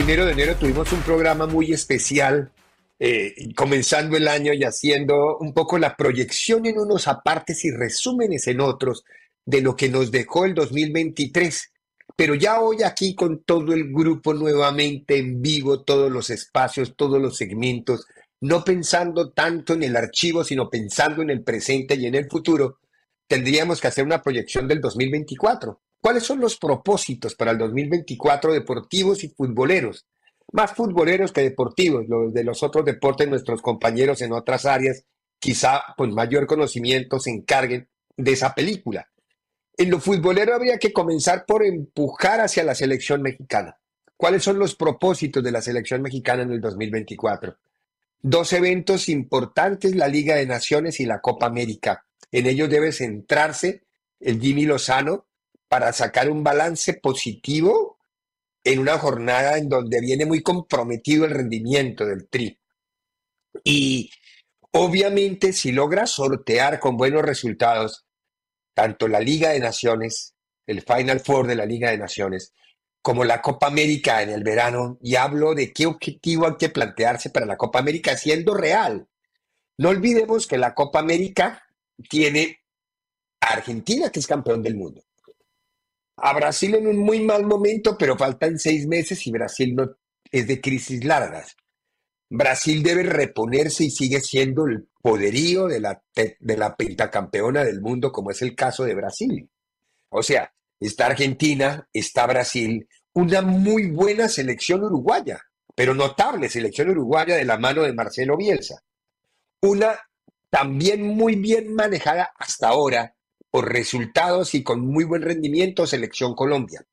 primero de enero tuvimos un programa muy especial, eh, comenzando el año y haciendo un poco la proyección en unos apartes y resúmenes en otros de lo que nos dejó el 2023. Pero ya hoy aquí con todo el grupo nuevamente en vivo, todos los espacios, todos los segmentos, no pensando tanto en el archivo, sino pensando en el presente y en el futuro, tendríamos que hacer una proyección del 2024. ¿Cuáles son los propósitos para el 2024 deportivos y futboleros? Más futboleros que deportivos, los de los otros deportes, nuestros compañeros en otras áreas, quizá con mayor conocimiento se encarguen de esa película. En lo futbolero habría que comenzar por empujar hacia la selección mexicana. ¿Cuáles son los propósitos de la selección mexicana en el 2024? Dos eventos importantes, la Liga de Naciones y la Copa América. En ellos debe centrarse el Jimmy Lozano, para sacar un balance positivo en una jornada en donde viene muy comprometido el rendimiento del Tri. Y obviamente si logra sortear con buenos resultados tanto la Liga de Naciones, el Final Four de la Liga de Naciones, como la Copa América en el verano, y hablo de qué objetivo hay que plantearse para la Copa América siendo real. No olvidemos que la Copa América tiene a Argentina, que es campeón del mundo a Brasil en un muy mal momento, pero faltan seis meses y Brasil no es de crisis largas. Brasil debe reponerse y sigue siendo el poderío de la, de la pentacampeona del mundo, como es el caso de Brasil. O sea, está Argentina, está Brasil, una muy buena selección uruguaya, pero notable selección uruguaya de la mano de Marcelo Bielsa. Una también muy bien manejada hasta ahora por resultados y con muy buen rendimiento Selección Colombia.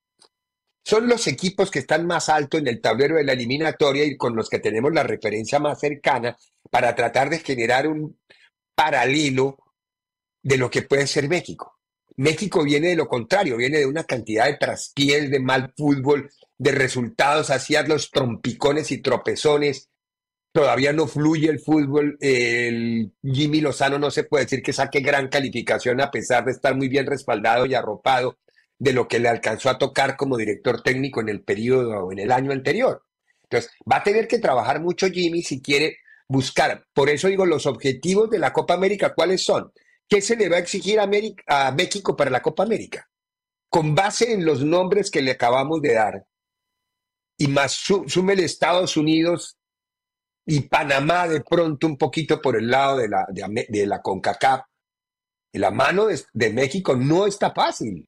Son los equipos que están más alto en el tablero de la eliminatoria y con los que tenemos la referencia más cercana para tratar de generar un paralelo de lo que puede ser México. México viene de lo contrario, viene de una cantidad de traspiés, de mal fútbol, de resultados, hacía los trompicones y tropezones, todavía no fluye el fútbol. El Jimmy Lozano no se puede decir que saque gran calificación a pesar de estar muy bien respaldado y arropado de lo que le alcanzó a tocar como director técnico en el periodo o en el año anterior. Entonces, va a tener que trabajar mucho Jimmy si quiere buscar. Por eso digo, los objetivos de la Copa América, ¿cuáles son? ¿Qué se le va a exigir a, a México para la Copa América? Con base en los nombres que le acabamos de dar, y más sume el Estados Unidos y Panamá de pronto un poquito por el lado de la, de, la CONCACAF. La mano de, México no está fácil.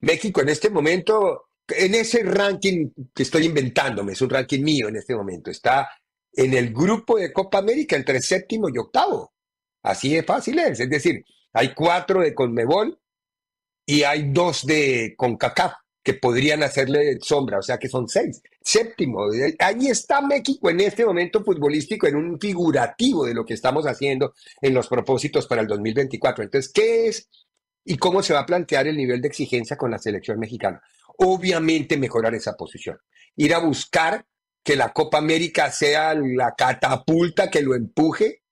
México en este momento, en ese ranking que estoy inventándome, es un ranking mío en este momento, está en el grupo de Copa América entre séptimo y octavo. Así de fácil es. Es decir, hay cuatro de Conmebol y hay dos de CONCACAF que podrían hacerle sombra, o sea que son seis. Séptimo, ahí está México en este momento futbolístico, en un figurativo de lo que estamos haciendo en los propósitos para el 2024. Entonces, ¿qué es y cómo se va a plantear el nivel de exigencia con la selección mexicana? Obviamente mejorar esa posición, ir a buscar que la Copa América sea la catapulta que lo empuje,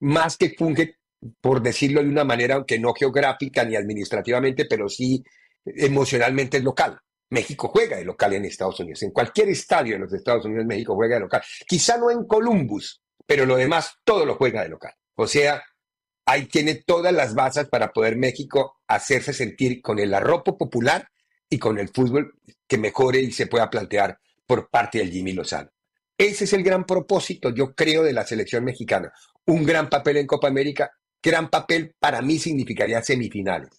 más que funge, por decirlo de una manera, aunque no geográfica ni administrativamente, pero sí emocionalmente es local. México juega de local en Estados Unidos. En cualquier estadio de los Estados Unidos, México juega de local. Quizá no en Columbus, pero lo demás todo lo juega de local. O sea, ahí tiene todas las bases para poder México hacerse sentir con el arropo popular y con el fútbol que mejore y se pueda plantear por parte del Jimmy Lozano. Ese es el gran propósito, yo creo, de la selección mexicana. Un gran papel en Copa América, gran papel para mí significaría semifinales.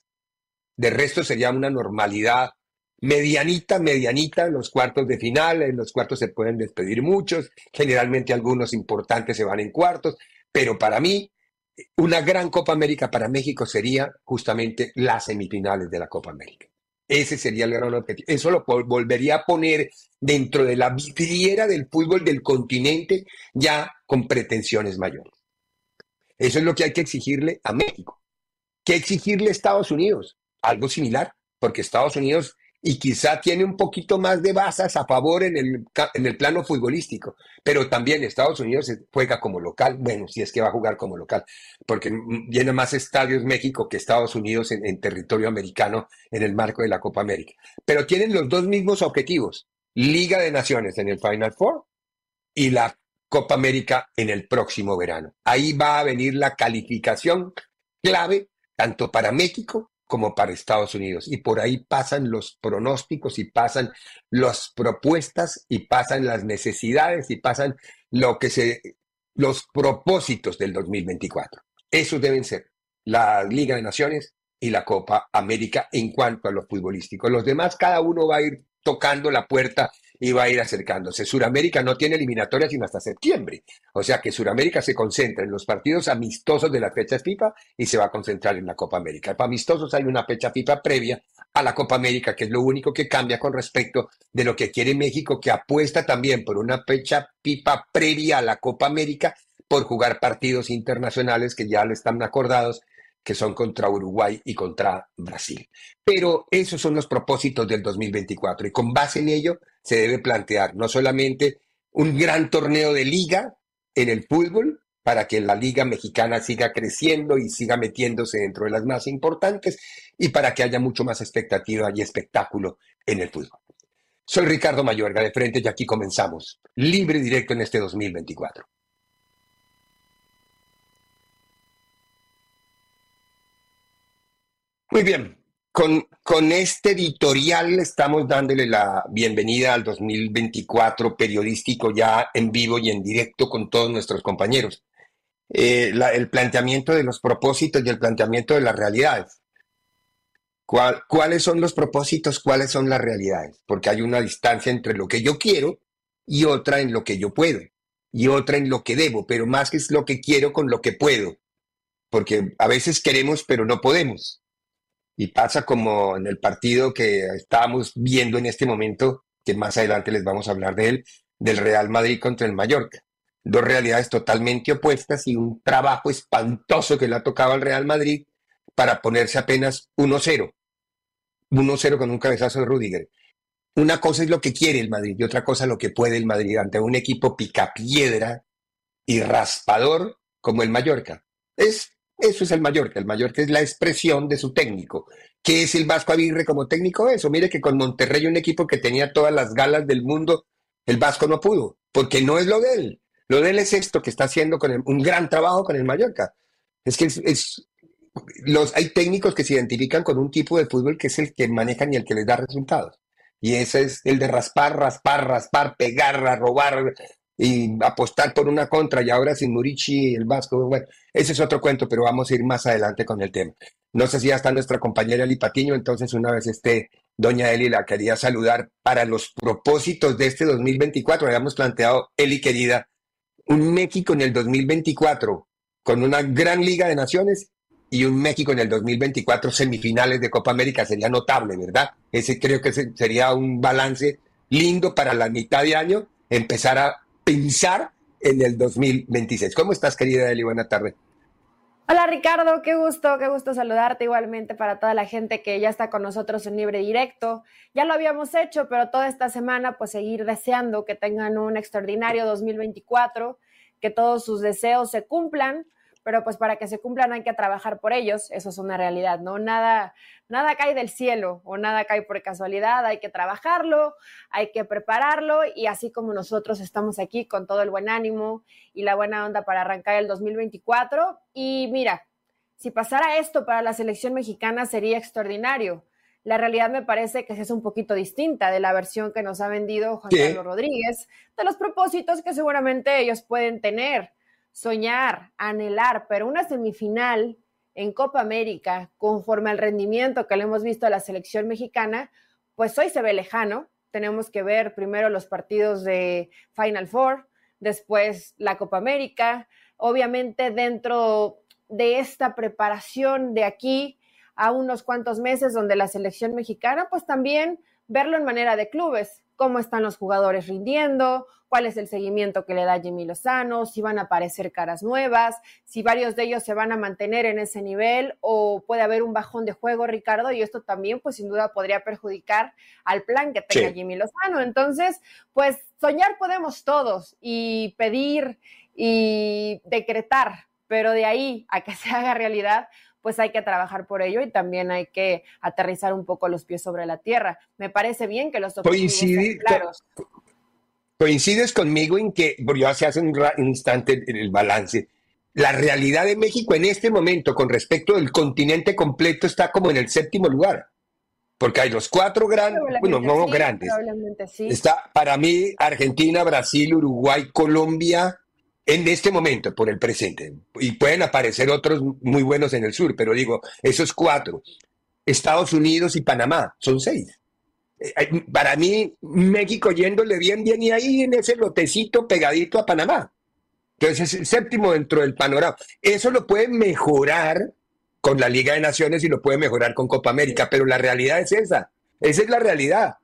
De resto sería una normalidad medianita, medianita en los cuartos de final. En los cuartos se pueden despedir muchos, generalmente algunos importantes se van en cuartos, pero para mí una gran Copa América para México sería justamente las semifinales de la Copa América. Ese sería el gran objetivo. Eso lo volvería a poner dentro de la vidriera del fútbol del continente ya con pretensiones mayores. Eso es lo que hay que exigirle a México. ¿Qué exigirle a Estados Unidos? Algo similar, porque Estados Unidos y quizá tiene un poquito más de basas a favor en el, en el plano futbolístico, pero también Estados Unidos juega como local, bueno, si es que va a jugar como local, porque llena más estadios México que Estados Unidos en, en territorio americano en el marco de la Copa América. Pero tienen los dos mismos objetivos, Liga de Naciones en el Final Four y la Copa América en el próximo verano. Ahí va a venir la calificación clave tanto para México como para Estados Unidos. Y por ahí pasan los pronósticos y pasan las propuestas y pasan las necesidades y pasan lo que se, los propósitos del 2024. Esos deben ser la Liga de Naciones y la Copa América en cuanto a lo futbolístico. Los demás, cada uno va a ir tocando la puerta y va a ir acercándose. Suramérica no tiene eliminatorias sino hasta septiembre. O sea que Suramérica se concentra en los partidos amistosos de las fechas FIFA y se va a concentrar en la Copa América. Para amistosos hay una fecha FIFA previa a la Copa América, que es lo único que cambia con respecto de lo que quiere México, que apuesta también por una fecha FIFA previa a la Copa América por jugar partidos internacionales que ya le están acordados que son contra Uruguay y contra Brasil. Pero esos son los propósitos del 2024 y con base en ello se debe plantear no solamente un gran torneo de liga en el fútbol para que la liga mexicana siga creciendo y siga metiéndose dentro de las más importantes y para que haya mucho más expectativa y espectáculo en el fútbol. Soy Ricardo Mayorga de Frente y aquí comenzamos, libre directo en este 2024. Muy bien, con, con, este editorial estamos dándole la bienvenida al 2024 periodístico ya en vivo y en directo con todos nuestros compañeros. Eh, el planteamiento de los propósitos y el planteamiento de las realidades. ¿Cuáles son los propósitos? ¿Cuáles son las realidades? Porque hay una distancia entre lo que yo quiero y otra en lo que yo puedo y otra en lo que debo, pero más que es lo que quiero con lo que puedo. Porque a veces queremos pero no podemos. Y pasa como en el partido que estábamos viendo en este momento, que más adelante les vamos a hablar de él, del Real Madrid contra el Mallorca. Dos realidades totalmente opuestas y un trabajo espantoso que le ha tocado al Real Madrid para ponerse apenas 1-0. 1-0 con un cabezazo de Rudiger. Una cosa es lo que quiere el Madrid y otra cosa lo que puede el Madrid ante un equipo picapiedra y raspador como el Mallorca. Es eso es el Mallorca. El Mallorca es la expresión de su técnico. ¿Qué es el Vasco Aguirre como técnico? Eso. Mire que con Monterrey, un equipo que tenía todas las galas del mundo, el Vasco no pudo, porque no es lo de él. Lo de él es esto que está haciendo con un gran trabajo con el Mallorca. Es que es, los, hay técnicos que se identifican con un tipo de fútbol que es el que manejan y el que les da resultados. Y ese es el de raspar, raspar, raspar, pegar, robar, y apostar por una contra y ahora sin Murici el Vasco, bueno, ese es otro cuento, pero vamos a ir más adelante con el tema. No sé si ya está nuestra compañera Eli Patiño, entonces una vez esté doña Eli la quería saludar para los propósitos de este 2024. Habíamos planteado, Eli querida, un México en el 2024 con una gran Liga de Naciones y un México en el 2024 semifinales de Copa América sería notable, ¿verdad? Ese creo que sería un balance lindo para la mitad de año, empezar a pensar en el 2026. ¿Cómo estás, querida Eli? Buena tarde. Hola Ricardo, qué gusto, qué gusto saludarte igualmente para toda la gente que ya está con nosotros en Libre Directo. Ya lo habíamos hecho, pero toda esta semana pues seguir deseando que tengan un extraordinario 2024, que todos sus deseos se cumplan, pero pues para que se cumplan hay que trabajar por ellos, eso es una realidad, ¿no? Nada, nada cae del cielo o nada cae por casualidad, hay que trabajarlo, hay que prepararlo y así como nosotros estamos aquí con todo el buen ánimo y la buena onda para arrancar el 2024 y mira, si pasara esto para la selección mexicana sería extraordinario. La realidad me parece que es un poquito distinta de la versión que nos ha vendido Juan Carlos Rodríguez, de los propósitos que seguramente ellos pueden tener, soñar, anhelar, pero una semifinal en Copa América, conforme al rendimiento que le hemos visto a la selección mexicana, pues hoy se ve lejano. Tenemos que ver primero los partidos de Final Four, después la Copa América, obviamente dentro de esta preparación de aquí a unos cuantos meses donde la selección mexicana, pues también verlo en manera de clubes, cómo están los jugadores rindiendo, cuál es el seguimiento que le da Jimmy Lozano, si van a aparecer caras nuevas, si varios de ellos se van a mantener en ese nivel o puede haber un bajón de juego, Ricardo, y esto también pues sin duda podría perjudicar al plan que tenga Jimmy Lozano. Entonces, pues soñar podemos todos y pedir y decretar pero de ahí a que se haga realidad, pues hay que trabajar por ello y también hay que aterrizar un poco los pies sobre la tierra. Me parece bien que los objetivos claros. Coincides conmigo en que, ya se hace un instante el balance, la realidad de México en este momento con respecto del continente completo está como en el séptimo lugar. Porque hay los cuatro grandes, bueno, no grandes. Está para mí Argentina, Brasil, Uruguay, Colombia, en este momento, por el presente. Y pueden aparecer otros muy buenos en el sur, pero digo, esos cuatro. Estados Unidos y Panamá, son seis. Eh, para mí, México yéndole bien, bien y ahí en ese lotecito pegadito a Panamá. Entonces es el séptimo dentro del panorama. Eso lo puede mejorar con la Liga de Naciones y lo puede mejorar con Copa América, pero la realidad es esa. Esa es la realidad.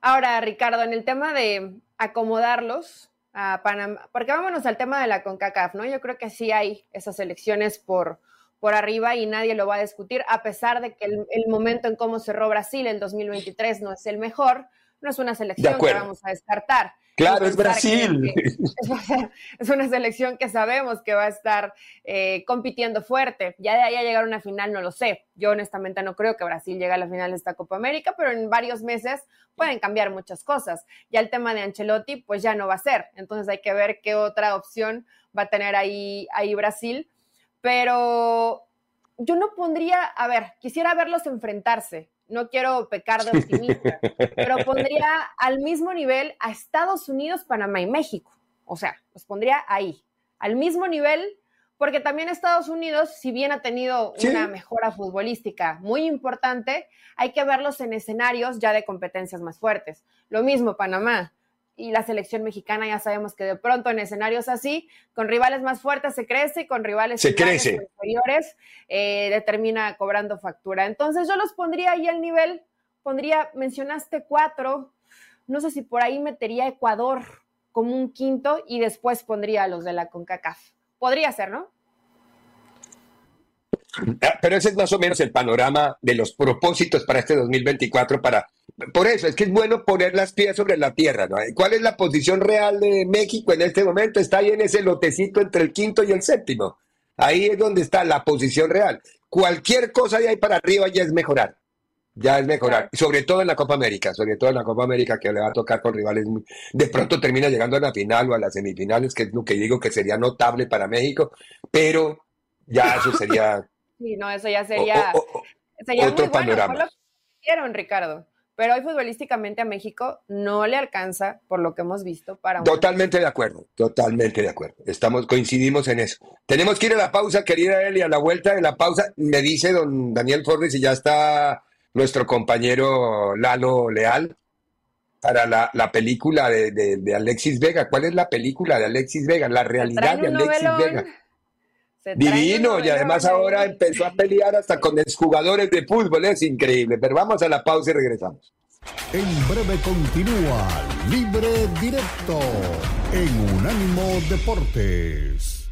Ahora, Ricardo, en el tema de acomodarlos, a Panamá, porque vámonos al tema de la CONCACAF, ¿no? Yo creo que sí hay esas elecciones por, por arriba y nadie lo va a discutir, a pesar de que el, momento en cómo cerró Brasil el 2023 no es el mejor, no es una selección que vamos a descartar. Claro, es Brasil. es una selección que sabemos que va a estar eh, compitiendo fuerte. Ya de ahí a llegar a una final no lo sé. Yo honestamente no creo que Brasil llegue a la final de esta Copa América, pero en varios meses pueden cambiar muchas cosas. Ya el tema de Ancelotti, pues ya no va a ser. Entonces hay que ver qué otra opción va a tener ahí, ahí Brasil. Pero yo no pondría, a ver, quisiera verlos enfrentarse no quiero pecar de optimista, pero pondría al mismo nivel a Estados Unidos, Panamá y México. O sea, los pondría ahí, al mismo nivel, porque también Estados Unidos, si bien ha tenido una mejora futbolística muy importante, hay que verlos en escenarios ya de competencias más fuertes. Lo mismo Panamá y la selección mexicana ya sabemos que de pronto en escenarios así, con rivales más fuertes se crece y con rivales inferiores eh, determina cobrando factura. Entonces yo los pondría ahí al nivel, pondría, mencionaste cuatro, no sé si por ahí metería Ecuador como un quinto y después pondría a los de la CONCACAF. Podría ser, ¿no? Ah, pero ese es más o menos el panorama de los propósitos para este 2024 para por eso es que es bueno poner las pies sobre la tierra. ¿no? ¿Cuál es la posición real de México en este momento? Está ahí en ese lotecito entre el quinto y el séptimo. Ahí es donde está la posición real. Cualquier cosa de ahí para arriba ya es mejorar. Ya es mejorar. Sobre todo en la Copa América, sobre todo en la Copa América que le va a tocar con rivales. De pronto termina llegando a la final o a las semifinales, que es lo que digo que sería notable para México, pero ya eso sería. Sí, no, eso ya sería. sería otro muy bueno. panorama. Fue lo que Ricardo pero hoy futbolísticamente a México no le alcanza, por lo que hemos visto, para... Totalmente de acuerdo, totalmente de acuerdo. Estamos, coincidimos en eso. Tenemos que ir a la pausa, querida Eli, a la vuelta de la pausa. Me dice don Daniel Forres y ya está nuestro compañero Lalo Leal para la, película de, Alexis Vega. ¿Cuál es la película de Alexis Vega? La realidad de Alexis Vega. Divino, y además ahora empezó a pelear hasta con exjugadores de fútbol, es increíble. Pero vamos a la pausa y regresamos. En breve continúa Libre Directo en Unánimo Deportes.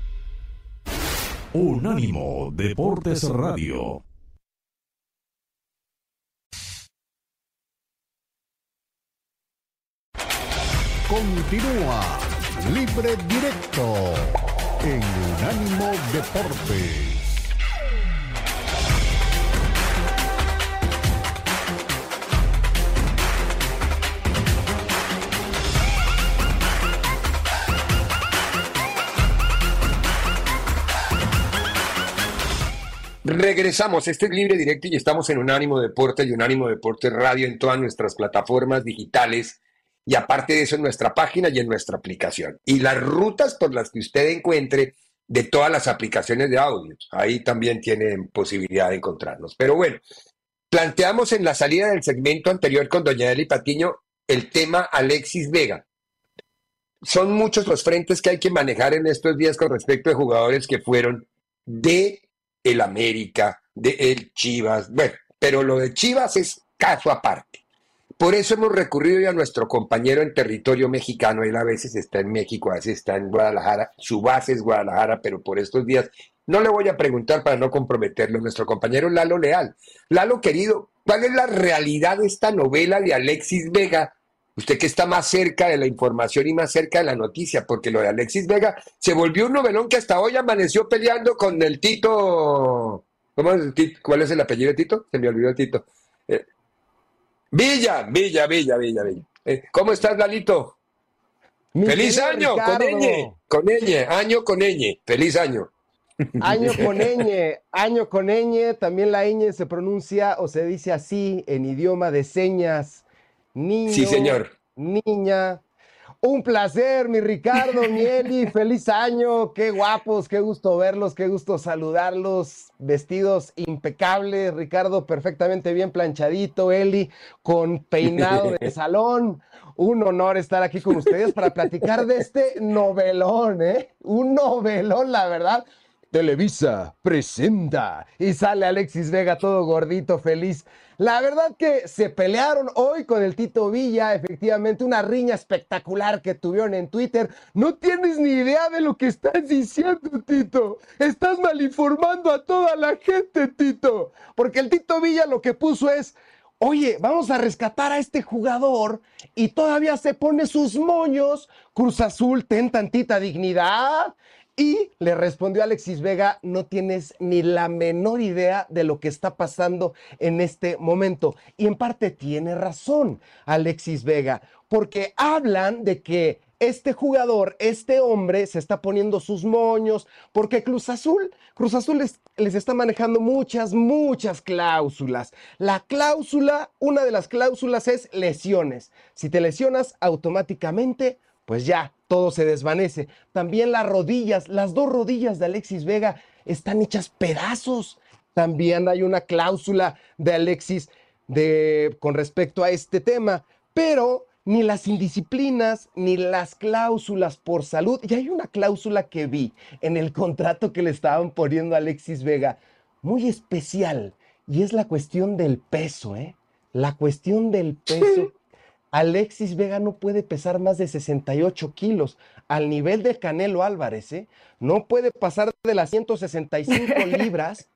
Unánimo Deportes Radio. Continúa Libre Directo en Unánimo Deportes. Regresamos, este es Libre Directo y estamos en Unánimo Deporte y Unánimo Deporte Radio en todas nuestras plataformas digitales y aparte de eso en nuestra página y en nuestra aplicación. Y las rutas por las que usted encuentre de todas las aplicaciones de audio, ahí también tienen posibilidad de encontrarnos. Pero bueno, planteamos en la salida del segmento anterior con doña Eli Patiño el tema Alexis Vega. Son muchos los frentes que hay que manejar en estos días con respecto a jugadores que fueron de el América, de el Chivas, bueno, pero lo de Chivas es caso aparte. Por eso hemos recurrido ya a nuestro compañero en territorio mexicano. Él a veces está en México, a veces está en Guadalajara. Su base es Guadalajara, pero por estos días no le voy a preguntar para no comprometerlo. Nuestro compañero Lalo Leal. Lalo, querido, ¿cuál es la realidad de esta novela de Alexis Vega? Usted que está más cerca de la información y más cerca de la noticia, porque lo de Alexis Vega se volvió un novelón que hasta hoy amaneció peleando con el Tito. ¿Cómo es el Tito? ¿Cuál es el apellido de Tito? Se me olvidó el Tito. Eh, Villa, Villa, Villa, Villa, Villa. Eh, ¿Cómo estás, Lalito? ¡Feliz año! Con ñ, con ñ, año con ñ, feliz año. Año con ñ, año con ñ, también la ñ se pronuncia o se dice así en idioma de señas. Niño, sí, señor. Niña. Un placer, mi Ricardo, mi Eli, feliz año, qué guapos, qué gusto verlos, qué gusto saludarlos, vestidos impecables, Ricardo perfectamente bien planchadito, Eli con peinado de salón. Un honor estar aquí con ustedes para platicar de este novelón, ¿eh? Un novelón, la verdad. Televisa presenta y sale Alexis Vega todo gordito, feliz. La verdad que se pelearon hoy con el Tito Villa, efectivamente una riña espectacular que tuvieron en Twitter. No tienes ni idea de lo que estás diciendo, Tito. Estás malinformando a toda la gente, Tito. Porque el Tito Villa lo que puso es, oye, vamos a rescatar a este jugador y todavía se pone sus moños. Cruz Azul, ten tantita dignidad. Y le respondió Alexis Vega, no tienes ni la menor idea de lo que está pasando en este momento. Y en parte tiene razón Alexis Vega, porque hablan de que este jugador, este hombre, se está poniendo sus moños, porque Cruz Azul, Cruz Azul les, les, está manejando muchas, muchas cláusulas. La cláusula, una de las cláusulas es lesiones. Si te lesionas, automáticamente pues ya todo se desvanece. También las rodillas, las dos rodillas de Alexis Vega están hechas pedazos. También hay una cláusula de Alexis de, con respecto a este tema, pero ni las indisciplinas ni las cláusulas por salud. Y hay una cláusula que vi en el contrato que le estaban poniendo a Alexis Vega, muy especial, y es la cuestión del peso, ¿eh? La cuestión del peso Alexis Vega no puede pesar más de 68 kilos al nivel de Canelo Álvarez, ¿eh? No puede pasar de las 165 libras.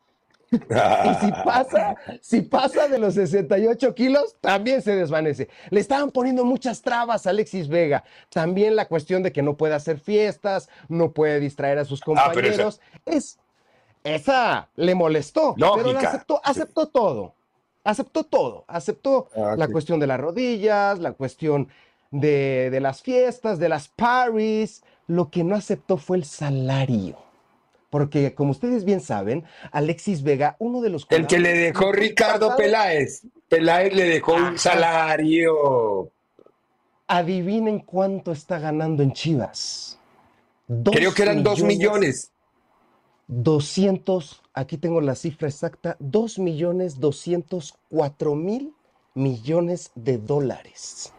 y si pasa, si pasa de los 68 kilos, también se desvanece. Le estaban poniendo muchas trabas a Alexis Vega. También la cuestión de que no puede hacer fiestas, no puede distraer a sus ah, compañeros. es, esa le molestó, pero aceptó, aceptó todo aceptó todo, aceptó ah, la cuestión de las rodillas, la cuestión de, las fiestas, de las parties, lo que no aceptó fue el salario. Porque como ustedes bien saben, Alexis Vega, uno de los... El que le dejó Ricardo Peláez. Peláez le dejó un salario. Adivinen cuánto está ganando en Chivas. Creo que eran dos millones. 200, aquí tengo la cifra exacta, 2 millones 204 mil millones de dólares.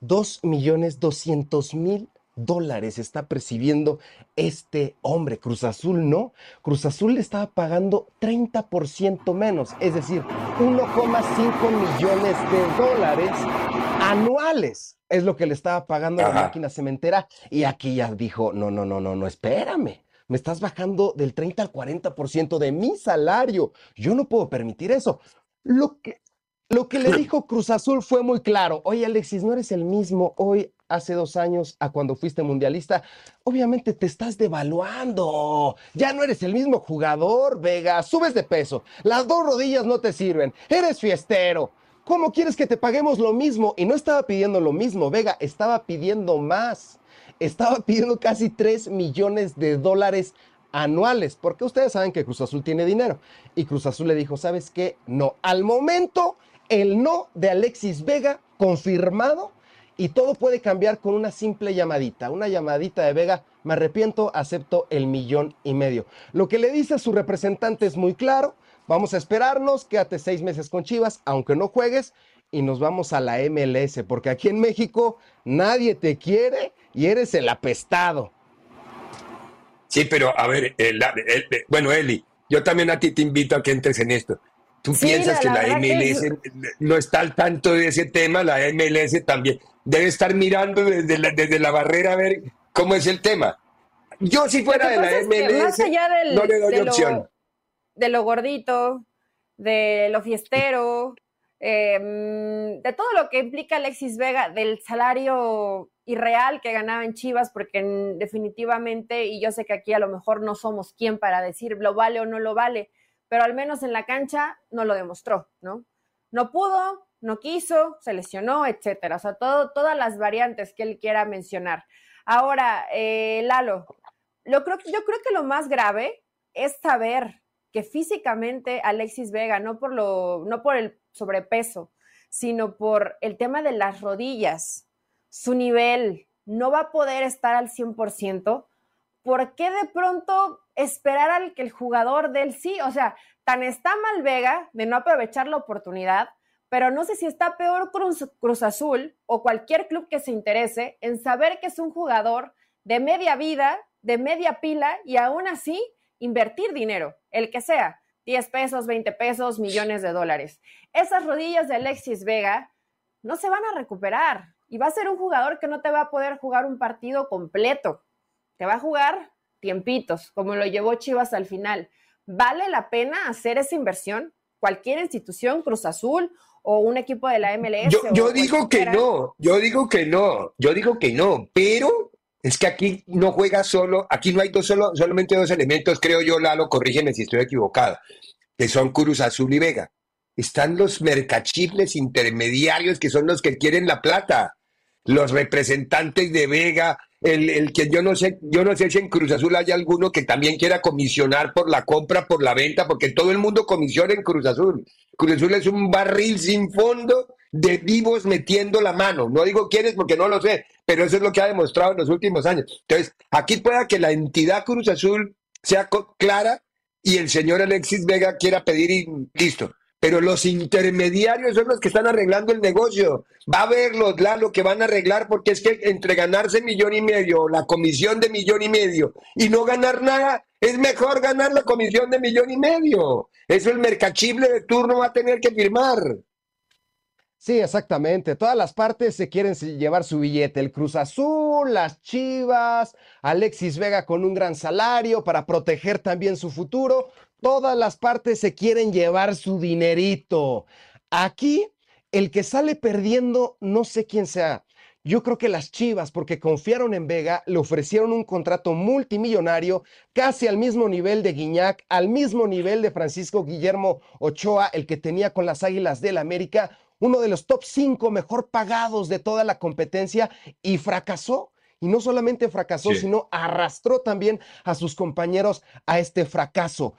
2 millones 200 mil dólares está percibiendo este hombre. Cruz Azul no. Cruz Azul le estaba pagando 30% menos, es decir, 1,5 millones de dólares anuales. Es lo que le estaba pagando la máquina cementera. Y aquí ya dijo, no, no, no, no, no, espérame me estás bajando del 30 al 40% de mi salario. Yo no puedo permitir eso. Lo que, Lo que le dijo Cruz Azul fue muy claro. Oye, Alexis, no eres el mismo hoy, hace dos años, a cuando fuiste mundialista. Obviamente te estás devaluando. Ya no eres el mismo jugador, Vega. Subes de peso. Las dos rodillas no te sirven. Eres fiestero. ¿Cómo quieres que te paguemos lo mismo? Y no estaba pidiendo lo mismo, Vega, estaba pidiendo más. Estaba pidiendo casi 3 millones de dólares anuales, porque ustedes saben que Cruz Azul tiene dinero. Y Cruz Azul le dijo, ¿sabes qué? No. Al momento el no de Alexis Vega confirmado y todo puede cambiar con una simple llamadita, una llamadita de Vega, me arrepiento, acepto el millón y medio. Lo que le dice a su representante es muy claro, vamos a esperarnos, quédate seis meses con Chivas, aunque no juegues, y nos vamos a la MLS, porque aquí en México nadie te quiere y eres el apestado. Sí, pero a ver, bueno, Eli, yo también a ti te invito a que entres en esto. ¿Tú piensas que la MLS no está al tanto de ese tema? La MLS también debe estar mirando desde la, desde la barrera a ver cómo es el tema. Yo si fuera de la MLS, no le doy opción. de lo gordito, de lo fiestero, em, de todo lo que implica Alexis Vega, del salario irreal que ganaba en Chivas, porque definitivamente, y yo sé que aquí a lo mejor no somos quien para decir lo vale o no lo vale, pero al menos en la cancha no lo demostró, ¿no? No pudo, no quiso, se lesionó, etcétera. O sea, todas las variantes que él quiera mencionar. Ahora, eh, Lalo, yo creo que lo más grave es saber que físicamente Alexis Vega, no por, lo, no por el sobrepeso, sino por el tema de las rodillas, su nivel no va a poder estar al 100%, ¿por qué de pronto esperar al que el jugador del sí? O sea, tan está mal Vega de no aprovechar la oportunidad, pero no sé si está peor Cruz, Cruz, Azul o cualquier club que se interese en saber que es un jugador de media vida, de media pila y aún así invertir dinero, el que sea, 10 pesos, 20 pesos, millones de dólares. Esas rodillas de Alexis Vega no se van a recuperar y va a ser un jugador que no te va a poder jugar un partido completo te va a jugar tiempitos, como lo llevó Chivas al final. ¿Vale la pena hacer esa inversión? Cualquier institución, Cruz Azul o un equipo de la MLS. Yo, digo que no, yo digo que no, yo digo que no, pero es que aquí no juega solo, aquí no hay dos solo, solamente dos elementos, creo yo, Lalo, corrígeme si estoy equivocado, que son Cruz Azul y Vega. Están los mercachibles intermediarios que son los que quieren la plata, los representantes de Vega, el, que yo no sé, yo no sé si en Cruz Azul hay alguno que también quiera comisionar por la compra, por la venta, porque todo el mundo comisiona en Cruz Azul. Cruz Azul es un barril sin fondo de vivos metiendo la mano. No digo quiénes porque no lo sé, pero eso es lo que ha demostrado en los últimos años. Entonces, aquí pueda que la entidad Cruz Azul sea clara y el señor Alexis Vega quiera pedir y listo pero los intermediarios son los que están arreglando el negocio. Va a haberlos, lo que van a arreglar, porque es que entre ganarse millón y medio, la comisión de millón y medio, y no ganar nada, es mejor ganar la comisión de millón y medio. Eso el mercachible de turno va a tener que firmar. Sí, exactamente. Todas las partes se quieren llevar su billete. El Cruz Azul, las Chivas, Alexis Vega con un gran salario para proteger también su futuro. Todas las partes se quieren llevar su dinerito. Aquí, el que sale perdiendo, no sé quién sea. Yo creo que las Chivas, porque confiaron en Vega, le ofrecieron un contrato multimillonario, casi al mismo nivel de Guiñac, al mismo nivel de Francisco Guillermo Ochoa, el que tenía con las Águilas del América, uno de los top 5 mejor pagados de toda la competencia, y fracasó. Y no solamente fracasó, sino arrastró también a sus compañeros a este fracaso.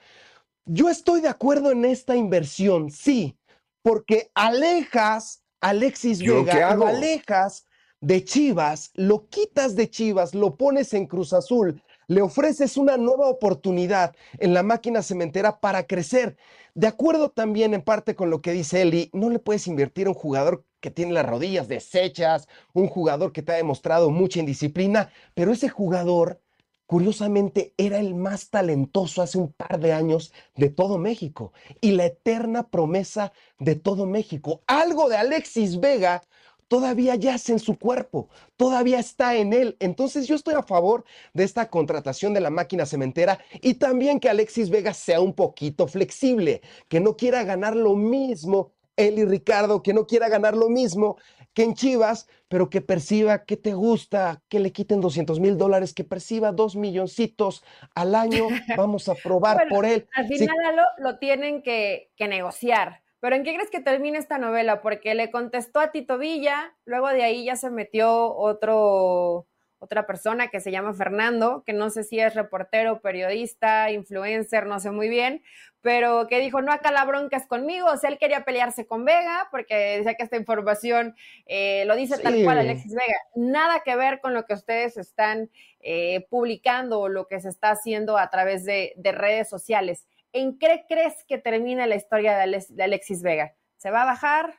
Yo estoy de acuerdo en esta inversión, sí, porque alejas a Alexis Vega, lo alejas de Chivas, lo quitas de Chivas, lo pones en Cruz Azul, le ofreces una nueva oportunidad en la máquina cementera para crecer. De acuerdo también en parte con lo que dice Eli, no le puedes invertir a un jugador que tiene las rodillas deshechas, un jugador que te ha demostrado mucha indisciplina, pero ese jugador curiosamente era el más talentoso hace un par de años de todo México y la eterna promesa de todo México. Algo de Alexis Vega todavía yace en su cuerpo, todavía está en él. Entonces yo estoy a favor de esta contratación de la máquina cementera y también que Alexis Vega sea un poquito flexible, que no quiera ganar lo mismo Eli Ricardo, que no quiera ganar lo mismo que en Chivas, pero que perciba que te gusta, que le quiten 200 mil dólares, que perciba dos milloncitos al año, vamos a probar por él. Al final lo, tienen que, que negociar. Pero ¿en qué crees que termina esta novela? Porque le contestó a Tito Villa, luego de ahí ya se metió otro, otra persona que se llama Fernando, que no sé si es reportero, periodista, influencer, no sé muy bien, pero que dijo, no, acá la bronca es conmigo, o sea, él quería pelearse con Vega, porque decía que esta información eh, lo dice tal cual Alexis Vega, nada que ver con lo que ustedes están eh, publicando o lo que se está haciendo a través de, de redes sociales. ¿En qué crees que termina la historia de, Alexis Vega? ¿Se va a bajar?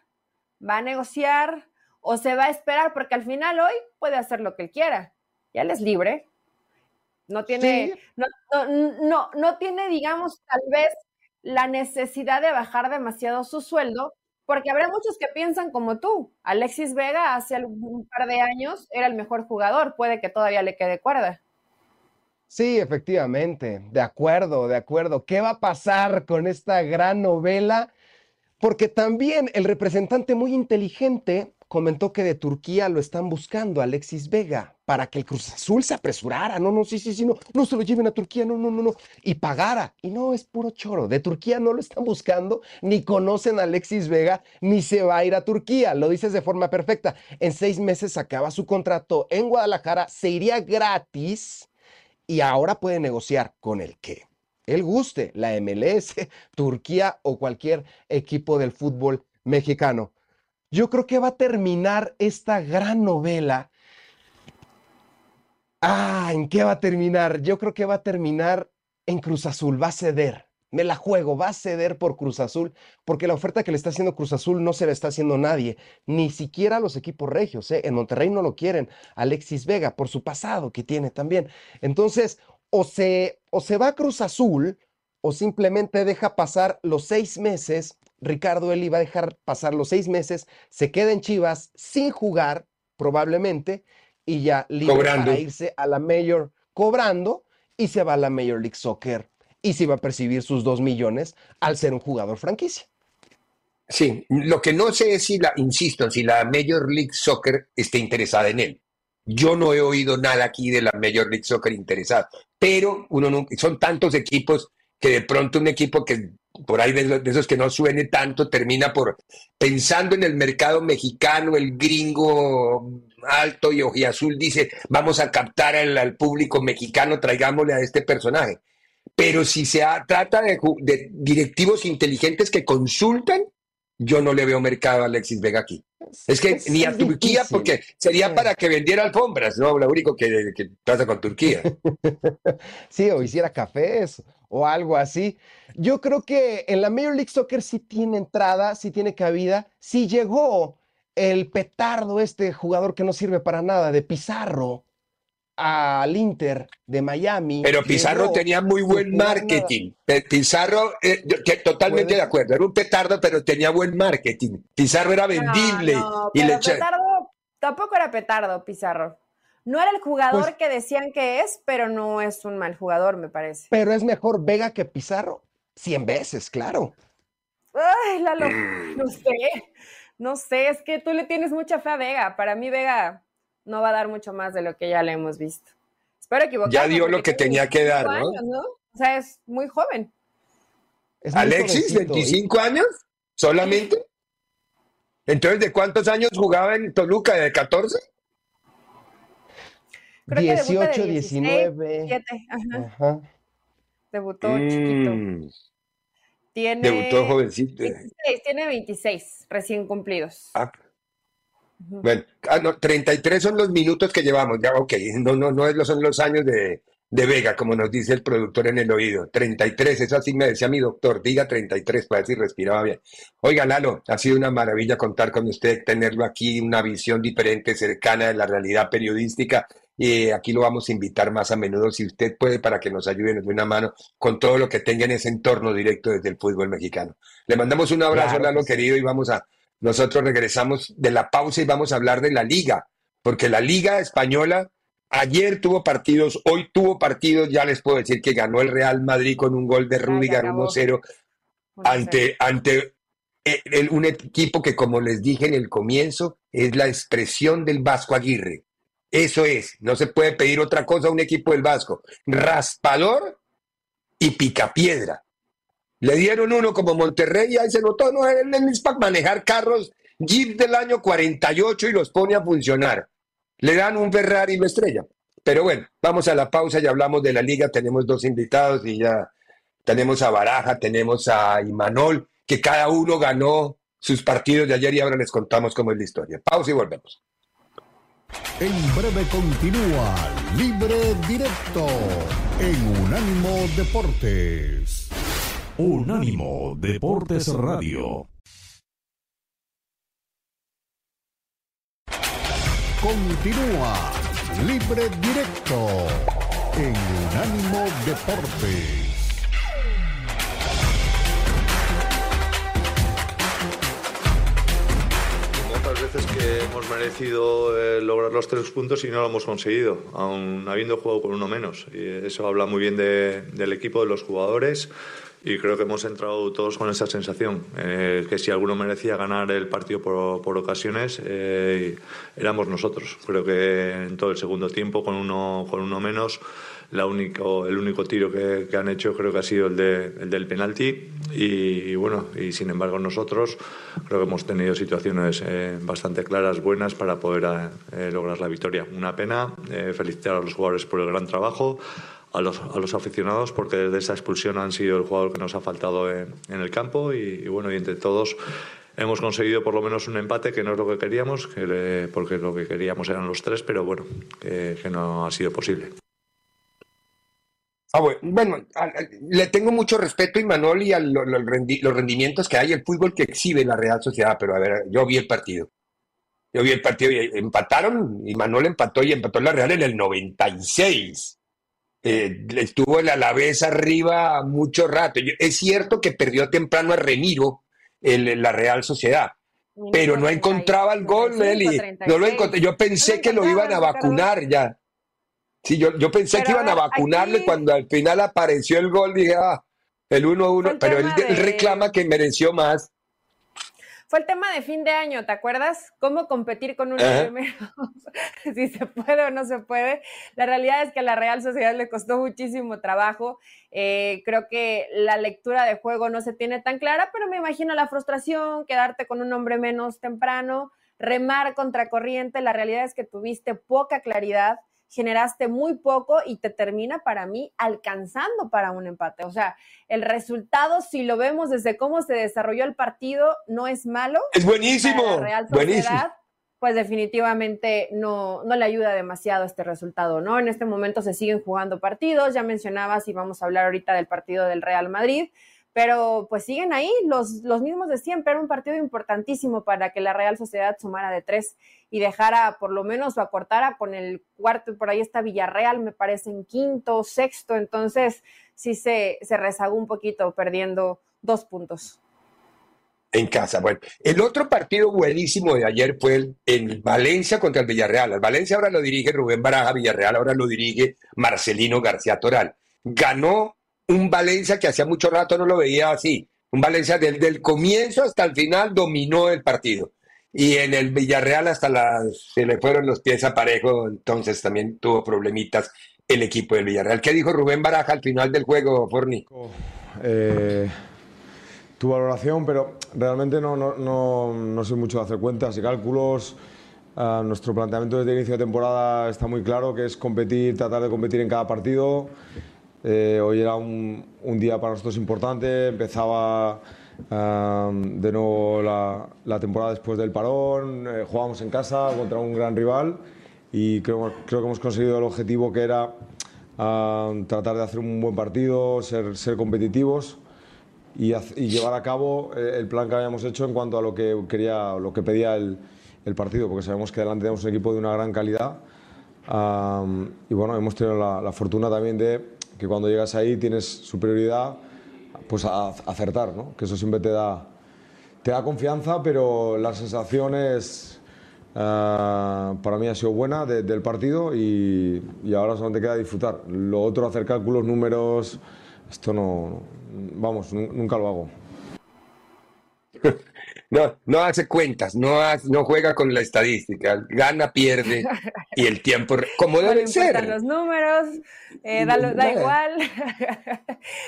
¿Va a negociar? ¿O se va a esperar? Porque al final hoy puede hacer lo que él quiera. Ya él es libre. No tiene, no, no, no, tiene, digamos, tal vez la necesidad de bajar demasiado su sueldo, porque habrá muchos que piensan como tú. Alexis Vega hace un par de años era el mejor jugador, puede que todavía le quede cuerda. Sí, efectivamente, de acuerdo, de acuerdo. ¿Qué va a pasar con esta gran novela? Porque también el representante muy inteligente comentó que de Turquía lo están buscando Alexis Vega para que el Cruz Azul se apresurara. No, no, sí, sí, sí, no, no se lo lleven a Turquía, no, no, no, no. Y pagara. Y no, es puro choro. De Turquía no lo están buscando, ni conocen a Alexis Vega, ni se va a ir a Turquía. Lo dices de forma perfecta. En seis meses acaba su contrato en Guadalajara, se iría gratis y ahora puede negociar con el que él guste, la MLS, Turquía o cualquier equipo del fútbol mexicano. Yo creo que va a terminar esta gran novela. Ah, ¿en qué va a terminar? Yo creo que va a terminar en Cruz Azul, va a ceder me la juego, va a ceder por Cruz Azul, porque la oferta que le está haciendo Cruz Azul no se la está haciendo nadie, ni siquiera los equipos regios. ¿eh? En Monterrey no lo quieren. Alexis Vega, por su pasado que tiene también. Entonces, o se, o se va a Cruz Azul, o simplemente deja pasar los seis meses. Ricardo Eli va a dejar pasar los seis meses, se queda en Chivas sin jugar, probablemente, y ya libre para irse a la Major cobrando y se va a la Major League Soccer y si va a percibir sus dos millones al ser un jugador franquicia. Sí, lo que no sé es si la, insisto, si la Major League Soccer está interesada en él. Yo no he oído nada aquí de la Major League Soccer interesada, pero uno son tantos equipos que de pronto un equipo que por ahí de, esos que no suene tanto termina por pensando en el mercado mexicano, el gringo alto y ojiazul dice, vamos a captar al público mexicano, traigámosle a este personaje. Pero si se trata de, directivos inteligentes que consultan, yo no le veo mercado a Alexis Vega aquí. Es que ni a Turquía, porque sería para que vendiera alfombras, ¿no? Lo único que, que pasa con Turquía. sí, o hiciera cafés o algo así. Yo creo que en la Major League Soccer sí tiene entrada, sí tiene cabida. Si llegó el petardo, este jugador que no sirve para nada, de Pizarro, al Inter de Miami. Pero Pizarro tenía muy buen marketing. Pizarro, eh, totalmente de acuerdo, era un petardo, pero tenía buen marketing. Pizarro era vendible. y le petardo, tampoco era petardo, Pizarro. No era el jugador pues que decían que es, pero no es un mal jugador, me parece. Pero es mejor Vega que Pizarro. Cien veces, claro. Ay, Lalo, no sé. No sé, es que tú le tienes mucha fe a Vega. Para mí, Vega no va a dar mucho más de lo que ya le hemos visto. Espero equivocarme. Ya dio lo que tenía que dar, ¿no? O sea, es muy joven. Alexis, 25 años solamente. Entonces, ¿de cuántos años jugaba en Toluca? ¿De 14? 18, 19. Ajá. Debutó mm. chiquito. Tiene Debutó jovencito. tiene 26 recién cumplidos. Ah, bueno, ah, no, 33 son los minutos que llevamos, ya, ok, no, no, no son los años de, de Vega, como nos dice el productor en el oído. 33, eso así me decía mi doctor, diga 33 para ver si respiraba bien. Oiga, Lalo, ha sido una maravilla contar con usted, tenerlo aquí, una visión diferente, cercana de la realidad periodística. Y aquí lo vamos a invitar más a menudo, si usted puede, para que nos ayude, nos dé una mano con todo lo que tenga en ese entorno directo desde el fútbol mexicano. Le mandamos un abrazo, Lalo, querido, y vamos a nosotros regresamos de la pausa y vamos a hablar de la liga, porque la liga española ayer tuvo partidos, hoy tuvo partidos, ya les puedo decir que ganó el Real Madrid con un gol de Rudiger 1-0 ante, ante eh, un equipo que, como les dije en el comienzo, es la expresión del Vasco Aguirre. Eso es, no se puede pedir otra cosa a un equipo del Vasco. Raspador y picapiedra. Le dieron uno como Monterrey y ahí se notó, no, es para manejar carros Jeep del año 48 y los pone a funcionar. Le dan un Ferrari y lo estrella. Pero bueno, vamos a la pausa y hablamos de la liga. Tenemos dos invitados y ya tenemos a Baraja, tenemos a Imanol, que cada uno ganó sus partidos de ayer y ahora les contamos cómo es la historia. Pausa y volvemos. En breve continúa Libre Directo en Unánimo Deportes. Unánimo Deportes Radio. Continúa Libre Directo en Unánimo Deportes. veces que hemos merecido eh, lograr los tres puntos y no lo hemos conseguido, aun habiendo jugado con uno menos. Y eso habla muy bien del equipo, de los jugadores. Y creo que hemos entrado todos con esa sensación, eh, que si alguno merecía ganar el partido por, ocasiones, eh, éramos nosotros. Creo que en todo el segundo tiempo, con uno, con uno menos, la único, el único tiro que, han hecho creo que ha sido el, de, el del penalti y, bueno, y sin embargo nosotros creo que hemos tenido situaciones eh, bastante claras, buenas para poder eh, lograr la victoria. Una pena, eh, felicitar a los jugadores por el gran trabajo, a los, a los, aficionados porque desde esa expulsión han sido el jugador que nos ha faltado en, el campo y, bueno, y entre todos hemos conseguido por lo menos un empate que no es lo que queríamos, que porque lo que queríamos eran los tres, pero bueno, que no ha sido posible. Ah, bueno, le tengo mucho respeto a Imanol y a los rendimientos que hay, el fútbol que exhibe la Real Sociedad, pero a ver, yo vi el partido. Yo vi el partido y empataron, Imanol empató y empató la Real en el 96. Eh, estuvo el Alavés arriba mucho rato. es cierto que perdió temprano a Remiro en la Real Sociedad, pero no encontraba el gol. No lo encontré. Yo pensé que lo iban a vacunar ya. Sí, yo, yo pensé que iban a, vacunarle cuando al final apareció el gol, dije, ah, el 1-1, pero él, reclama que mereció más. Fue el tema de fin de año, ¿te acuerdas? ¿Cómo competir con uno primero? si se puede o no se puede. La realidad es que a la Real Sociedad le costó muchísimo trabajo. Eh, creo que la lectura de juego no se tiene tan clara, pero me imagino la frustración, quedarte con un hombre menos temprano, remar contra corriente. La realidad es que tuviste poca claridad generaste muy poco y te termina para mí alcanzando para un empate. O sea, el resultado, si lo vemos desde cómo se desarrolló el partido, no es malo. Es buenísimo. buenísimo. Pues definitivamente no, no le ayuda demasiado este resultado, ¿no? En este momento se siguen jugando partidos, ya mencionabas y vamos a hablar ahorita del partido del Real Madrid, pero pues siguen ahí los, los mismos de siempre. Era un partido importantísimo para que la Real Sociedad sumara de tres y dejara por lo menos o acortara con el cuarto, por ahí está Villarreal, me parece en quinto, sexto, entonces sí se, se rezagó un poquito perdiendo dos puntos. En casa, bueno. El otro partido buenísimo de ayer fue el, en Valencia contra el Villarreal. El Valencia ahora lo dirige Rubén Baraja, Villarreal ahora lo dirige Marcelino García Toral. Ganó un Valencia que hacía mucho rato no lo veía así. Un Valencia del, del comienzo hasta el final dominó el partido. Y en el Villarreal hasta las, se le fueron los pies a parejo, entonces también tuvo problemitas el equipo del Villarreal. ¿Qué dijo Rubén Baraja al final del juego, Forni? Eh, tu valoración, pero realmente no, no, no, no sé mucho de hacer cuentas y cálculos. Ah, nuestro planteamiento desde el inicio de temporada está muy claro, que es competir, tratar de competir en cada partido eh, hoy era un, día para nosotros importante, empezaba de nuevo la, temporada después del parón, eh, jugábamos en casa contra un gran rival y creo, que hemos conseguido el objetivo que era tratar de hacer un buen partido, ser, competitivos y, llevar a cabo eh, el plan que habíamos hecho en cuanto a lo que, quería, lo que pedía el, partido, porque sabemos que delante tenemos un equipo de una gran calidad. y bueno, hemos tenido la fortuna también de que cuando llegas ahí tienes superioridad, pues a, acertar, ¿no? Que eso siempre te da, te da confianza, pero las sensaciones uh, para mí ha sido buena del partido y, y, ahora solamente queda disfrutar. Lo otro, hacer cálculos, números, esto no, vamos, nunca lo hago. No, no hace cuentas, no, no juega con la estadística, gana, pierde y el tiempo, como debe ser. los números, eh, da, da, igual.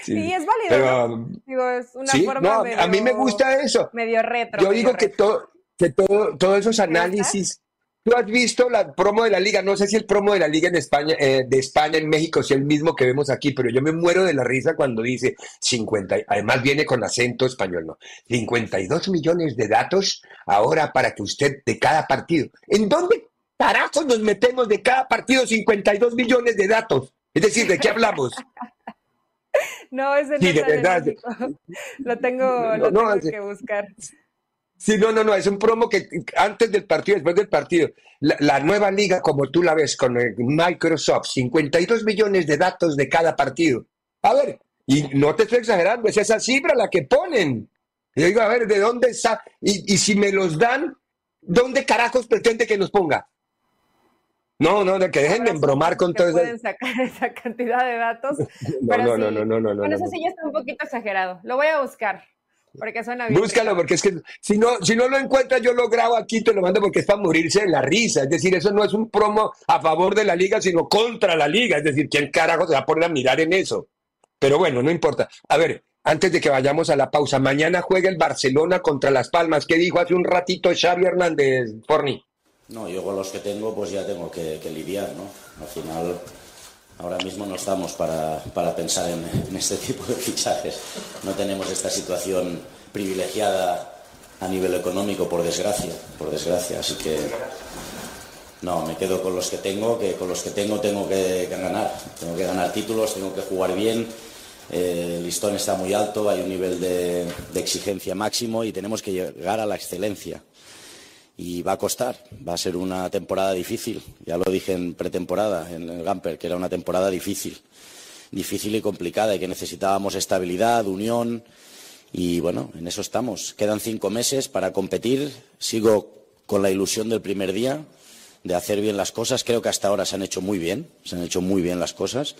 Sí, es válido. Digo, es una forma a mí me gusta eso. Medio retro. Yo digo que, todo que todo, todos esos análisis Tú has visto la promo de la liga, no sé si el promo de la liga en España, eh, de España en México, si es el mismo que vemos aquí, pero yo me muero de la risa cuando dice 50, además viene con acento español, ¿no? 52 millones de datos ahora para que usted de cada partido. ¿En dónde carajos nos metemos de cada partido 52 millones de datos? Es decir, ¿de qué hablamos? No, ese no sí, de verdad. Lo tengo, lo tengo que buscar. Sí, no, no, no, es un promo que antes del partido, después del partido. La, nueva liga, como tú la ves con Microsoft, 52 millones de datos de cada partido. A ver, y no te estoy exagerando, es esa cifra la que ponen. Y digo, a ver, ¿de dónde está? Y, si me los dan, ¿dónde carajos pretende que nos ponga? No, no, de que dejen de embromar con todo eso. Pueden sacar esa cantidad de datos. no, no, no, no, no, no, no, eso sí ya está un poquito exagerado. Lo voy a buscar. Porque suena bien. Búscalo, porque es que si no, si no lo encuentras, yo lo grabo aquí, te lo mando porque es para morirse de la risa. Es decir, eso no es un promo a favor de la liga, sino contra la liga. Es decir, ¿quién carajo se va a poner a mirar en eso? Pero bueno, no importa. A ver, antes de que vayamos a la pausa, mañana juega el Barcelona contra Las Palmas. ¿Qué dijo hace un ratito Xavi Hernández, Forni? No, yo con los que tengo, pues ya tengo que, que lidiar, ¿no? Al final Ahora mismo no estamos para, pensar en, este tipo de fichajes. No tenemos esta situación privilegiada a nivel económico, por desgracia, por desgracia. Así que no, me quedo con los que tengo, que con los que tengo tengo que, ganar. Tengo que ganar títulos, tengo que jugar bien. Eh, el listón está muy alto, hay un nivel de exigencia máximo y tenemos que llegar a la excelencia y va a costar, va a ser una temporada difícil. Ya lo dije en pretemporada, en el Gamper, que era una temporada difícil, difícil y complicada y que necesitábamos estabilidad, unión y bueno, en eso estamos. Quedan cinco meses para competir, sigo con la ilusión del primer día de hacer bien las cosas. Creo que hasta ahora se han hecho muy bien, se han hecho muy bien las cosas.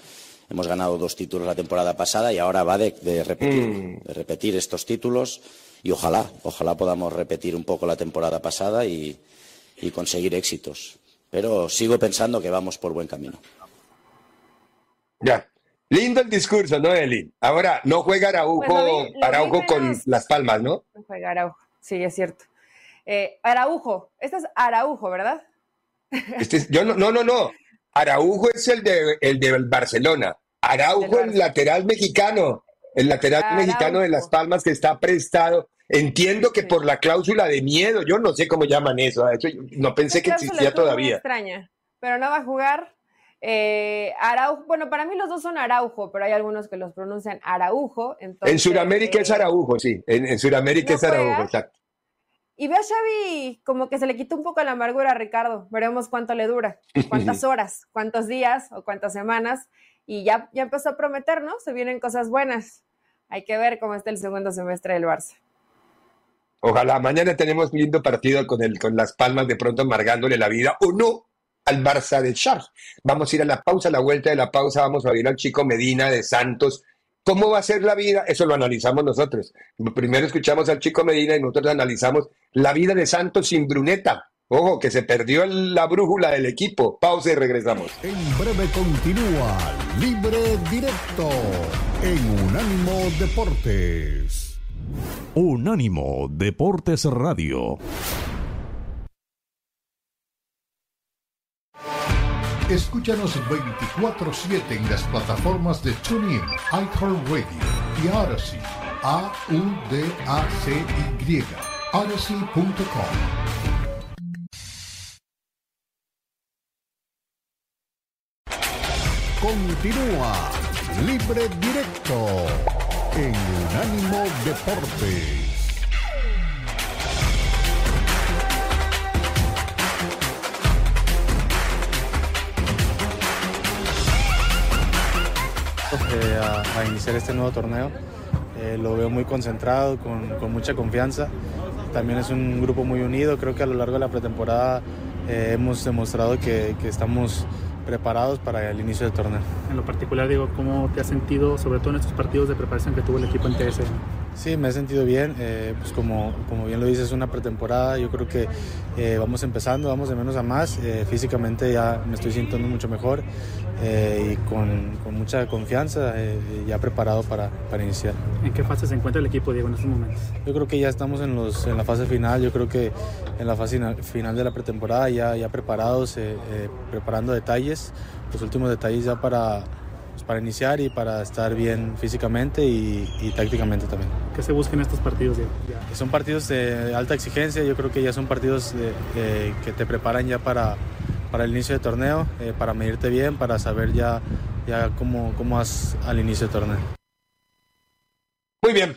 Hemos ganado dos títulos la temporada pasada y ahora va de, repetir, mm. de repetir estos títulos y ojalá, ojalá podamos repetir un poco la temporada pasada y, conseguir éxitos. Pero sigo pensando que vamos por buen camino. Ya. Lindo el discurso, ¿no, Eli? Ahora, no juega Araujo, Araujo con Las Palmas, ¿no? No juega Araujo, sí, es cierto. Eh, Araujo, este es Araujo, ¿verdad? Este yo no, no, no, no. Araujo es el de el de Barcelona. Araujo, el lateral mexicano el lateral mexicano de Las Palmas que está prestado. Entiendo que por la cláusula de miedo, yo no sé cómo llaman eso, no pensé que existía todavía. extraña, pero no va a jugar. Eh, Araujo, bueno, para mí los dos son Araujo, pero hay algunos que los pronuncian Araujo. en Sudamérica es eh, Araujo, sí, en, Sudamérica es Araujo, exacto. Y ve a Xavi como que se le quitó un poco la amargura a Ricardo. Veremos cuánto le dura, cuántas horas, cuántos días o cuántas semanas y ya, ya empezó a prometer, ¿no? Se vienen cosas buenas. Hay que ver cómo está el segundo semestre del Barça. Ojalá, mañana tenemos un lindo partido con, el, con Las Palmas de pronto amargándole la vida o no al Barça de Charles. Vamos a ir a la pausa, a la vuelta de la pausa vamos a ver al chico Medina de Santos. ¿Cómo va a ser la vida? Eso lo analizamos nosotros. Primero escuchamos al chico Medina y nosotros analizamos la vida de Santos sin Bruneta. Ojo, que se perdió la brújula del equipo. Pausa y regresamos. En breve continúa Libre Directo en Unánimo Deportes. Unánimo Deportes Radio. Escúchanos 24-7 en las plataformas de TuneIn, iHeartRadio y Odyssey. A-U-D-A-C-Y. Odyssey.com. Continúa Libre Directo en Unánimo Deportes. Eh, a, iniciar este nuevo torneo. Eh, lo veo muy concentrado, con, mucha confianza. También es un grupo muy unido. Creo que a lo largo de la pretemporada eh, hemos demostrado que, que estamos preparados para el inicio del torneo. En lo particular, digo, ¿cómo te has sentido, sobre todo en estos partidos de preparación que tuvo el equipo en TS? Sí, me he sentido bien. Eh, pues como, como bien lo dices, es una pretemporada. Yo creo que eh, vamos empezando, vamos de menos a más. Eh, físicamente ya me estoy sintiendo mucho mejor y con, con, mucha confianza, ya preparado para, para, iniciar. ¿En qué fase se encuentra el equipo, Diego, en estos momentos? Yo creo que ya estamos en, los, en la fase final. Yo creo que en la fase final de la pretemporada ya, ya preparados, preparando detalles, los últimos detalles ya para pues, para iniciar y para estar bien físicamente y, tácticamente también. ¿Qué se busca en estos partidos? Son partidos de alta exigencia, yo creo que ya son partidos que te preparan ya para, para el inicio del torneo, eh, para medirte bien, para saber ya, ya cómo, cómo vas al inicio del torneo. Muy bien,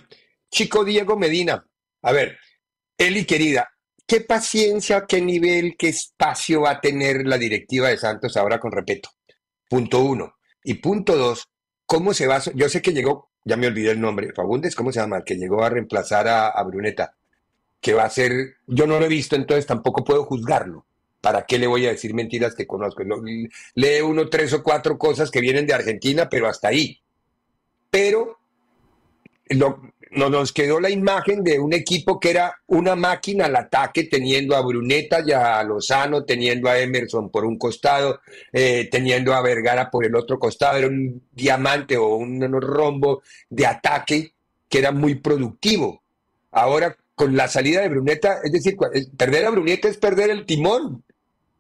chico Diego Medina, a ver, Eli querida, ¿qué paciencia, qué nivel, qué espacio va a tener la directiva de Santos ahora con respeto? Punto uno. Y punto dos, ¿cómo se va? Yo sé que llegó, ya me olvidé el nombre, Fagundes, ¿cómo se llama? Que llegó a reemplazar a, Bruneta, que va a ser, yo no lo he visto, entonces tampoco puedo juzgarlo. ¿Para qué le voy a decir mentiras que conozco? Lee uno, tres o cuatro cosas que vienen de Argentina, pero hasta ahí. Pero no, nos quedó la imagen de un equipo que era una máquina al ataque, teniendo a Bruneta y a Lozano, teniendo a Emerson por un costado, eh, teniendo a Vergara por el otro costado. Era un diamante o un, rombo de ataque que era muy productivo. Ahora, con la salida de Bruneta, es decir, perder a Bruneta es perder el timón.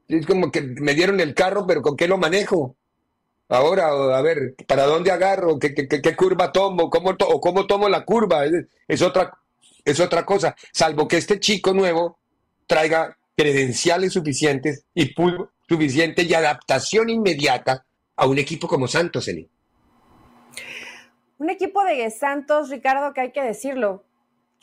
Es como que me dieron el carro, pero ¿con qué lo manejo? Ahora, a ver, ¿para dónde agarro? ¿Qué, curva tomo? ¿Cómo ¿O cómo tomo la curva? Es, otra, es otra cosa. Salvo que este chico nuevo traiga credenciales suficientes y suficiente y adaptación inmediata a un equipo como Santos, Eli. Un equipo de Santos, Ricardo, que hay que decirlo.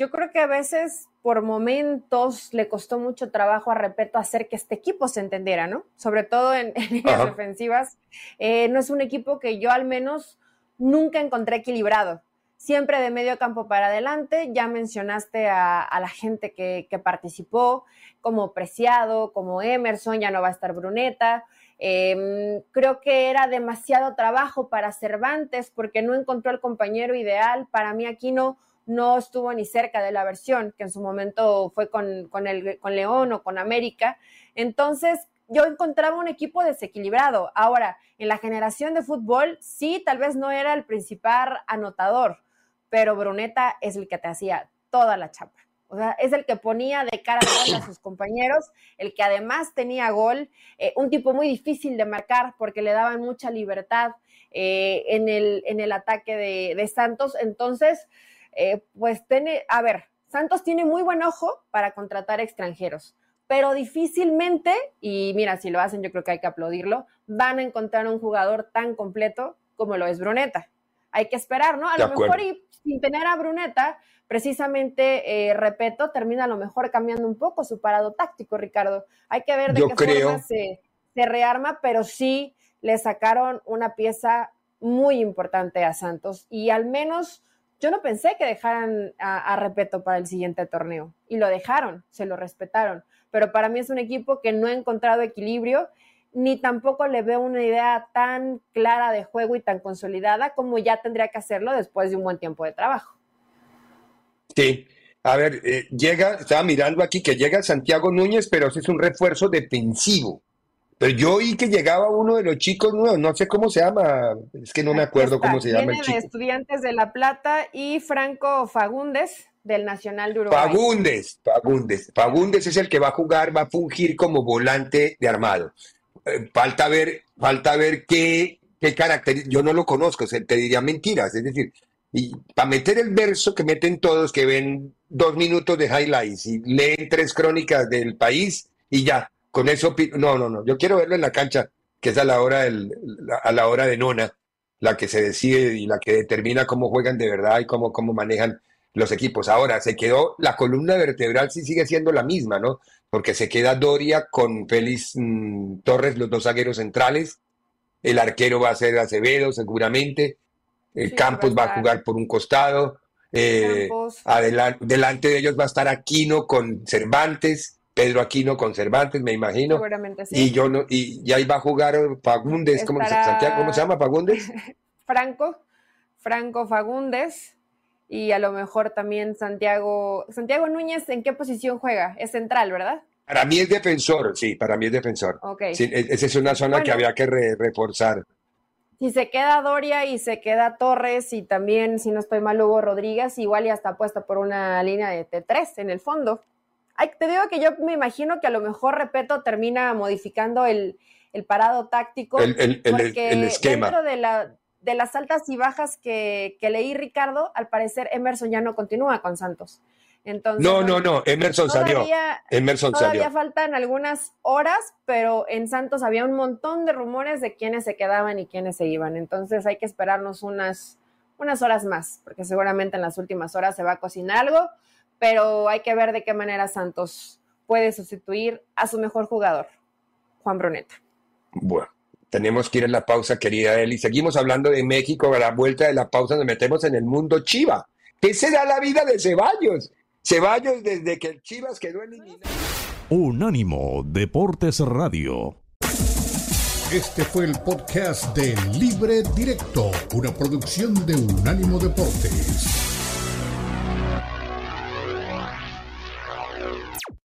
Yo creo que a veces por momentos le costó mucho trabajo a Repeto hacer que este equipo se entendiera, ¿no? Sobre todo en, líneas defensivas. Eh, no es un equipo que yo al menos nunca encontré equilibrado. Siempre de medio campo para adelante. Ya mencionaste a, la gente que, participó, como Preciado, como Emerson, ya no va a estar Bruneta. Em, creo que era demasiado trabajo para Cervantes porque no encontró al compañero ideal. Para mí aquí no no estuvo ni cerca de la versión que en su momento fue con, con, el, con León o con América. Entonces, yo encontraba un equipo desequilibrado. Ahora, en la generación de fútbol, sí, tal vez no era el principal anotador, pero Bruneta es el que te hacía toda la chapa. O sea, es el que ponía de cara a sus compañeros, el que además tenía gol, eh, un tipo muy difícil de marcar porque le daban mucha libertad eh, en, el, en el ataque de, de Santos. Entonces, eh, pues tiene, a ver, Santos tiene muy buen ojo para contratar extranjeros, pero difícilmente, y mira, si lo hacen yo creo que hay que aplaudirlo, van a encontrar un jugador tan completo como lo es Bruneta. Hay que esperar, ¿no? A lo mejor y sin tener a Bruneta, precisamente, eh, repito, termina a lo mejor cambiando un poco su parado táctico, Ricardo. Hay que ver de qué forma se, se rearma, pero sí le sacaron una pieza muy importante a Santos y al menos yo no pensé que dejaran a, Repeto para el siguiente torneo y lo dejaron, se lo respetaron, pero para mí es un equipo que no ha encontrado equilibrio ni tampoco le veo una idea tan clara de juego y tan consolidada como ya tendría que hacerlo después de un buen tiempo de trabajo. Sí, a ver, eh, llega, estaba mirando aquí que llega Santiago Núñez, pero es un refuerzo defensivo. Pero yo oí que llegaba uno de los chicos nuevos, no sé cómo se llama, es que no me acuerdo cómo se llama el chico. Estudiantes de La Plata y Franco Fagundes del Nacional de Uruguay. Fagundes, Fagundes. Fagundes es el que va a jugar, va a fungir como volante de armado. Eh, falta ver, falta ver qué, qué carácter, yo no lo conozco, te diría mentiras, es decir, y para meter el verso que meten todos, que ven dos minutos de highlights y leen tres crónicas del país y ya, con eso, no, no, no, yo quiero verlo en la cancha, que es a la hora, del, a la hora de nona, la que se decide y la que determina cómo juegan de verdad y cómo, cómo manejan los equipos. Ahora, se quedó, la columna vertebral sí sigue siendo la misma, ¿no? Porque se queda Doria con Félix mm, Torres, los dos zagueros centrales, el arquero va a ser Acevedo seguramente, el Campos va a, jugar por un costado, eh, delante de ellos va a estar Aquino con Cervantes, Pedro Aquino con Cervantes, me imagino. Seguramente sí. Y yo no, y, y ahí va a jugar Fagundes, ¿cómo, Estará- Santiago, ¿cómo se llama Fagundes? Franco, Franco Fagundes y a lo mejor también Santiago. Santiago Núñez, ¿en qué posición juega? Es central, ¿verdad? Para mí es defensor, sí, para mí es defensor. Ok. Sí, e- esa es una zona que había que re- reforzar. Si se queda Doria y se queda Torres y también, si no estoy mal, Hugo Rodríguez, igual ya está puesta por una línea de T3 en el fondo. Ay, te digo que yo me imagino que a lo mejor Repeto termina modificando el, el parado táctico. El- el- porque el esquema. Dentro de, la, de las altas y bajas que, que leí, Ricardo, al parecer Emerson ya no continúa con Santos. Entonces, No, no, no, Emerson salió. Emerson Todavía salió. faltan algunas horas, pero en Santos había un montón de rumores de quiénes se quedaban y quiénes se iban. Entonces hay que esperarnos unas, unas horas más, porque seguramente en las últimas horas se va a cocinar algo, pero hay que ver de qué manera Santos puede sustituir a su mejor jugador, Juan Bruneta. Bueno, tenemos que ir a la pausa, querida Eli. Seguimos hablando de México. A la vuelta de la pausa nos metemos en el mundo Chiva. ¿Qué será la vida de Ceballos? Ceballos desde que el Chivas quedó eliminado. Unánimo Deportes Radio. Este fue el podcast de Libre Directo, una producción de Unánimo Deportes.